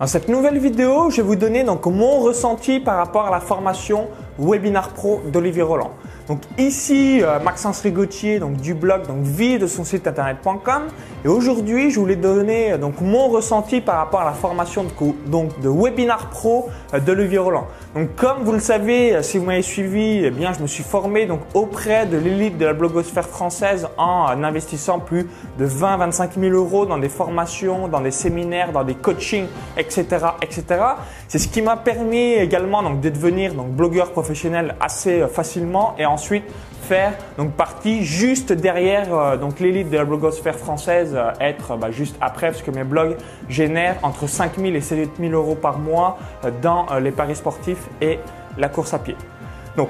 Dans cette nouvelle vidéo, je vais vous donner donc mon ressenti par rapport à la formation Webinar Pro d'Olivier Roland. Donc ici, euh, Maxence Rigotier donc du blog donc vie de son site internet.com et aujourd'hui, je voulais donner euh, donc mon ressenti par rapport à la formation de, donc de Webinar Pro euh, d'Olivier Roland. Donc comme vous le savez, si vous m'avez suivi, eh bien je me suis formé donc auprès de l'élite de la blogosphère française en investissant plus de 20-25 000 euros dans des formations, dans des séminaires, dans des coachings, etc., etc. C'est ce qui m'a permis également donc de devenir donc blogueur professionnel assez facilement et ensuite faire donc partie juste derrière euh, donc l'élite de la blogosphère française, euh, être bah, juste après parce que mes blogs génèrent entre 5 000 et 7 000 euros par mois euh, dans les paris sportifs et la course à pied. Donc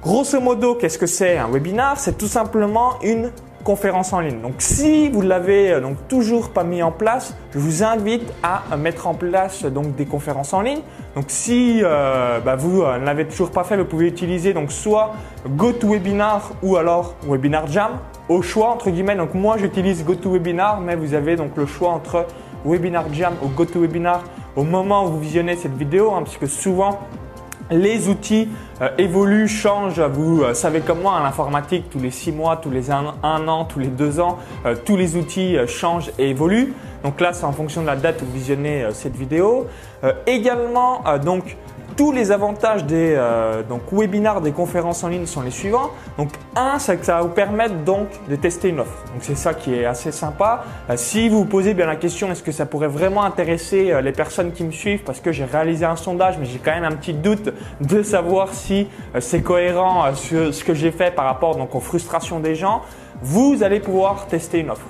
grosso modo, qu'est-ce que c'est un webinar? C'est tout simplement une conférence en ligne. Donc si vous l'avez euh, donc toujours pas mis en place, je vous invite à mettre en place donc des conférences en ligne. Donc si euh, bah, vous euh, ne l'avez toujours pas fait, vous pouvez utiliser donc soit GoToWebinar ou alors Webinar Jam au choix entre guillemets. Donc moi j'utilise GoToWebinar, mais vous avez donc le choix entre Webinar Jam ou GoToWebinar au moment où vous visionnez cette vidéo, hein, puisque souvent les outils euh, évoluent, changent. Vous euh, savez comme moi, l'informatique, tous les six mois, tous les un, an, tous les deux ans, euh, tous les outils changent et évoluent. Donc là, c'est en fonction de la date où vous visionnez cette vidéo. également, donc tous les avantages des euh, donc webinars, des conférences en ligne sont les suivants. Donc un, c'est que ça va vous permettre donc de tester une offre. Donc c'est ça qui est assez sympa. Euh, si vous vous posez bien la question, est-ce que ça pourrait vraiment intéresser euh, les personnes qui me suivent? Parce que j'ai réalisé un sondage, mais j'ai quand même un petit doute de savoir si c'est cohérent ce, ce que j'ai fait par rapport donc aux frustrations des gens. Vous allez pouvoir tester une offre.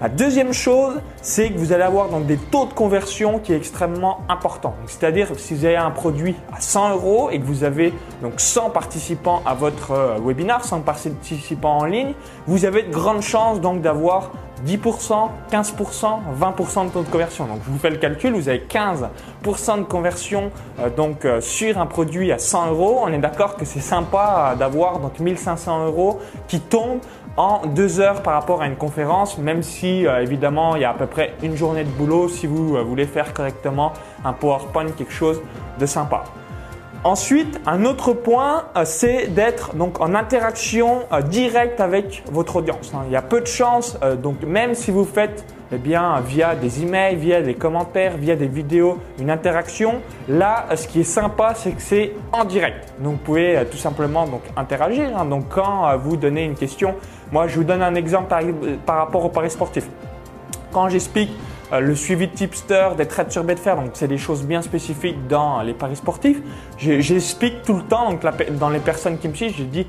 La deuxième chose, c'est que vous allez avoir donc des taux de conversion qui est extrêmement important. C'est-à-dire si vous avez un produit à 100 euros et que vous avez donc 100 participants à votre euh, webinar, 100 participants en ligne, vous avez de grandes chances donc d'avoir 10%, 15%, 20% de taux de conversion. Donc je vous fais le calcul, vous avez 15% de conversion euh, donc euh, sur un produit à 100 euros. On est d'accord que c'est sympa d'avoir donc 1500 euros qui tombent en deux heures par rapport à une conférence, même si euh, évidemment il y a à peu près une journée de boulot si vous euh, voulez faire correctement un PowerPoint, quelque chose de sympa. Ensuite, un autre point, euh, c'est d'être donc en interaction directe avec votre audience. Hein. Il y a peu de chances, donc même si vous faites eh bien, via des emails, via des commentaires, via des vidéos, une interaction. Là, ce qui est sympa, c'est que c'est en direct. Donc, vous pouvez tout simplement donc interagir. Hein. Donc, quand vous donnez une question, moi, je vous donne un exemple par, rapport au paris sportif. Quand j'explique euh, le suivi de tipster, des trades sur Betfair, donc c'est des choses bien spécifiques dans les paris sportifs. J'explique tout le temps, donc dans les personnes qui me suivent, je dis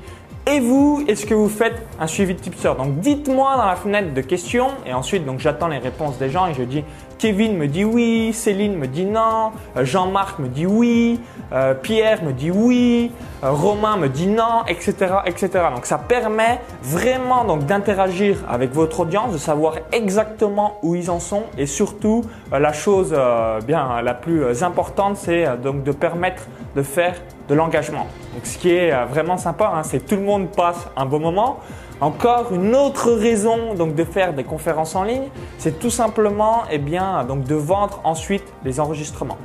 et vous, est-ce que vous faites un suivi de tipster? Donc dites-moi dans la fenêtre de questions et ensuite donc j'attends les réponses des gens et je dis Kevin me dit oui, Céline me dit non, euh, Jean-Marc me dit oui, euh, Pierre me dit oui, euh, Romain me dit non, etc., etc. Donc ça permet vraiment donc d'interagir avec votre audience, de savoir exactement où ils en sont et surtout la chose bien la plus importante, c'est donc de permettre de faire de l'engagement. Donc ce qui est vraiment sympa, hein, c'est tout le monde passe un bon moment. Encore une autre raison donc de faire des conférences en ligne, c'est tout simplement eh bien, donc de vendre ensuite les enregistrements.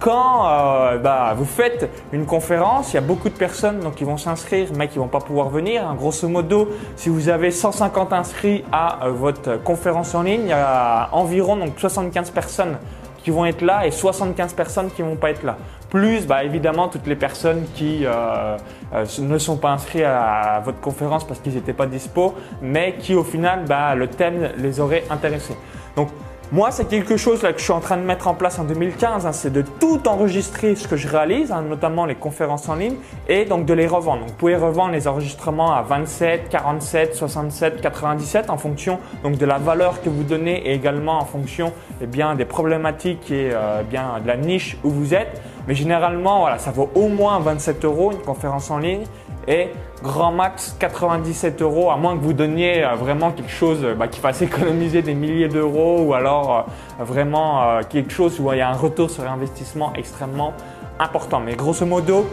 Quand euh, bah, vous faites une conférence, il y a beaucoup de personnes donc, qui vont s'inscrire mais qui vont pas pouvoir venir. grosso modo, si vous avez 150 inscrits à euh, votre conférence en ligne, il y a environ donc, 75 personnes qui vont être là et 75 personnes qui vont pas être là. Plus bah, évidemment toutes les personnes qui euh, euh, ne sont pas inscrits à, votre conférence parce qu'ils n'étaient pas dispo, mais qui au final bah, le thème les aurait intéressés. Donc moi, c'est quelque chose que je suis en train de mettre en place en 2015, hein, c'est de tout enregistrer ce que je réalise, hein, notamment les conférences en ligne, et donc de les revendre. Vous pouvez revendre les enregistrements à 27, 47, 67, 97 en fonction donc de la valeur que vous donnez et également en fonction eh des problématiques et euh, de la niche où vous êtes. Mais généralement, ça vaut au moins 27 euros une conférence en ligne et grand max 97 euros, à moins que vous donniez euh, vraiment quelque chose euh, bah, qui fasse économiser des milliers d'euros ou alors euh, vraiment quelque chose où il y a un retour sur investissement extrêmement important. Mais grosso modo,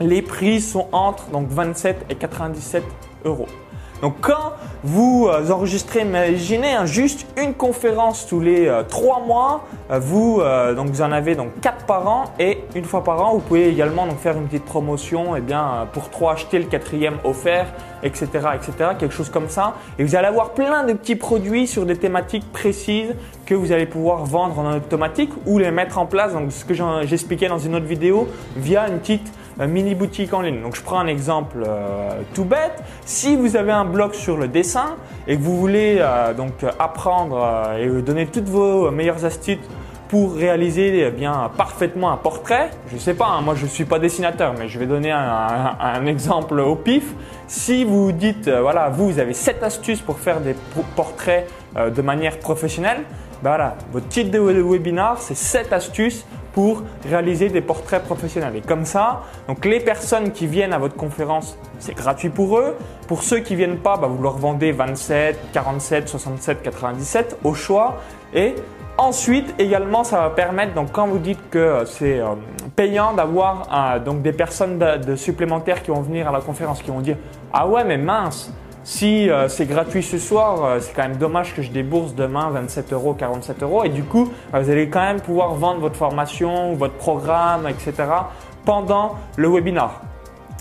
les prix sont entre donc 27 et 97 euros. Donc quand vous euh, enregistrez, imaginez hein, juste une conférence tous les euh, trois mois, euh, vous donc vous en avez donc quatre par an et une fois par an, vous pouvez également donc faire une petite promotion, eh bien pour trois acheter le quatrième offert, etc., etc., quelque chose comme ça. Et vous allez avoir plein de petits produits sur des thématiques précises que vous allez pouvoir vendre en automatique ou les mettre en place. Donc ce que j'expliquais dans une autre vidéo via une petite mini boutique en ligne. Donc je prends un exemple euh, tout bête. Si vous avez un blog sur le dessin et que vous voulez euh, donc apprendre euh, et donner toutes vos meilleures astuces pour réaliser eh bien parfaitement un portrait, je sais pas, hein, moi je suis pas dessinateur, mais je vais donner un, exemple au pif. Si vous dites voilà, vous, vous avez 7 astuces pour faire des portraits de manière professionnelle, ben voilà, votre titre de webinar, c'est 7 astuces pour réaliser des portraits professionnels. Et comme ça, donc les personnes qui viennent à votre conférence, c'est gratuit pour eux. Pour ceux qui viennent pas, bah, vous leur vendez 27, 47, 67, 97 au choix. Et ensuite, également, ça va permettre, donc quand vous dites que c'est euh, payant d'avoir euh, donc des personnes de supplémentaires qui vont venir à la conférence, qui vont dire ah ouais mais mince, si euh, c'est gratuit ce soir, euh, c'est quand même dommage que je débourse demain 27 euros, 47 euros. Et du coup, euh, vous allez quand même pouvoir vendre votre formation, votre programme, etc. pendant le webinar.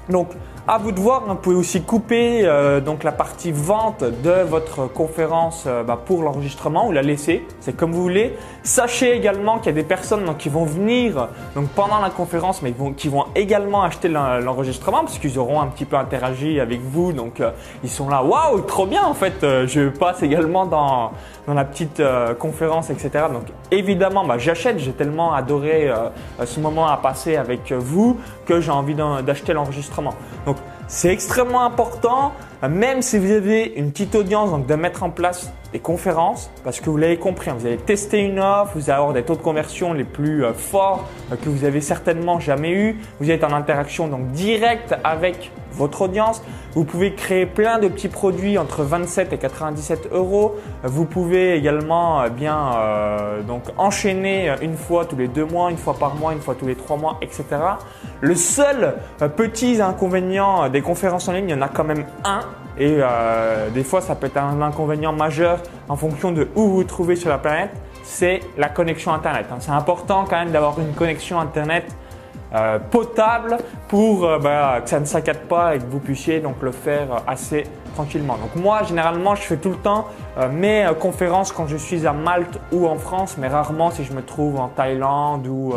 Donc, à vous de voir, vous pouvez aussi couper euh, donc la partie vente de votre conférence euh, bah, pour l'enregistrement ou la laisser, c'est comme vous voulez. Sachez également qu'il y a des personnes qui vont venir pendant la conférence, mais qui vont également acheter l'enregistrement parce qu'ils auront un petit peu interagi avec vous, donc euh, ils sont là, waouh, trop bien en fait. je passe également dans la petite conférence, etc. Donc évidemment, bah, j'achète. J'ai tellement adoré ce moment à passer avec vous que j'ai envie d'acheter l'enregistrement. C'est extrêmement important, même si vous avez une petite audience, donc de mettre en place des conférences, parce que vous l'avez compris, hein, vous allez tester une offre, vous allez avoir des taux de conversion les plus euh, forts euh, que vous avez certainement jamais eu. Vous êtes en interaction donc directe avec votre audience. Vous pouvez créer plein de petits produits entre 27 et 97 euros. Vous pouvez également euh, bien euh, donc enchaîner une fois tous les deux mois, une fois par mois, une fois tous les trois mois, etc. Le seul euh, petit inconvénient des conférences en ligne, il y en a quand même un. Et des fois, ça peut être un inconvénient majeur en fonction de où vous vous trouvez sur la planète. C'est la connexion Internet. Hein. C'est important quand même d'avoir une connexion Internet euh, potable pour euh, bah, que ça ne saccade pas et que vous puissiez donc le faire assez tranquillement. Donc moi généralement je fais tout le temps euh, mes conférences quand je suis à Malte ou en France, mais rarement si je me trouve en Thaïlande ou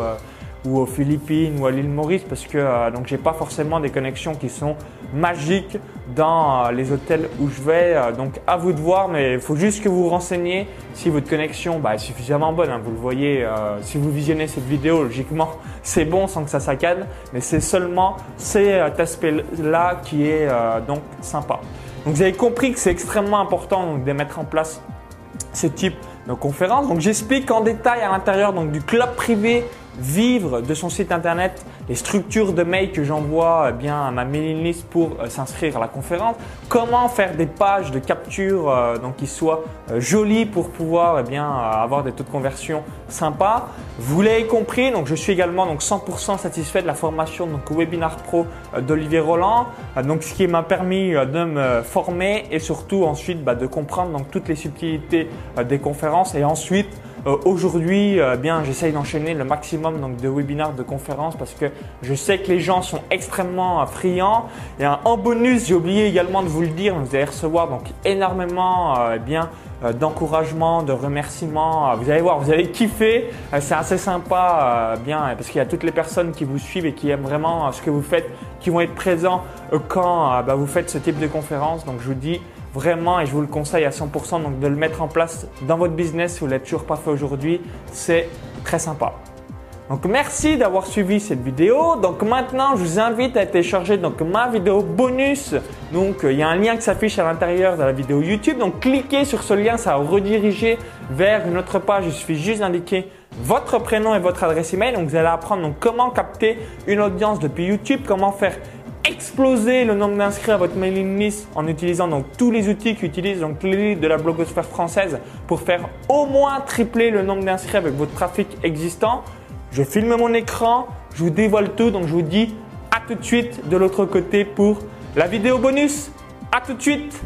ou aux Philippines ou à l'île Maurice parce que euh, donc j'ai pas forcément des connexions qui sont magiques dans euh, les hôtels où je vais. Euh, donc à vous de voir, mais il faut juste que vous vous renseigniez si votre connexion bah, est suffisamment bonne. Hein. vous le voyez, si vous visionnez cette vidéo, logiquement c'est bon sans que ça saccade, mais c'est seulement cet aspect-là qui est donc sympa. Donc vous avez compris que c'est extrêmement important donc, de mettre en place ce type de conférence. Donc j'explique en détail à l'intérieur donc du club privé vivre de son site internet les structures de mail que j'envoie eh bien à ma mailing list pour euh, s'inscrire à la conférence, comment faire des pages de capture euh, donc qui soient euh, jolies pour pouvoir eh bien avoir des taux de conversion sympas. Vous l'avez compris, donc je suis également donc 100% satisfait de la formation donc Webinar Pro d'Olivier Roland, donc ce qui m'a permis de me former et surtout ensuite bah, de comprendre donc toutes les subtilités des conférences. Et ensuite euh, aujourd'hui, euh, bien, j'essaye d'enchaîner le maximum donc, de webinaires, de conférences parce que je sais que les gens sont extrêmement friands. Et en bonus, j'ai oublié également de vous le dire, vous allez recevoir donc énormément euh, bien d'encouragement, de remerciements. Vous allez voir, vous allez kiffer. C'est assez sympa, bien, parce qu'il y a toutes les personnes qui vous suivent et qui aiment vraiment ce que vous faites, qui vont être présents quand bah, vous faites ce type de conférence. Donc, je vous dis vraiment, et je vous le conseille à 100%, donc de le mettre en place dans votre business si vous ne l'avez toujours pas fait aujourd'hui, c'est très sympa. Donc merci d'avoir suivi cette vidéo. Donc maintenant, je vous invite à télécharger donc ma vidéo bonus. Donc il y a un lien qui s'affiche à l'intérieur de la vidéo YouTube. Donc cliquez sur ce lien, ça va rediriger vers une autre page. Il suffit juste d'indiquer votre prénom et votre adresse email. Donc vous allez apprendre donc comment capter une audience depuis YouTube, comment faire exploser le nombre d'inscrits à votre mailing list en utilisant donc tous les outils qu'utilise donc l'élite de la blogosphère française pour faire au moins tripler le nombre d'inscrits avec votre trafic existant. Je filme mon écran, je vous dévoile tout, donc je vous dis à tout de suite de l'autre côté pour la vidéo bonus. À tout de suite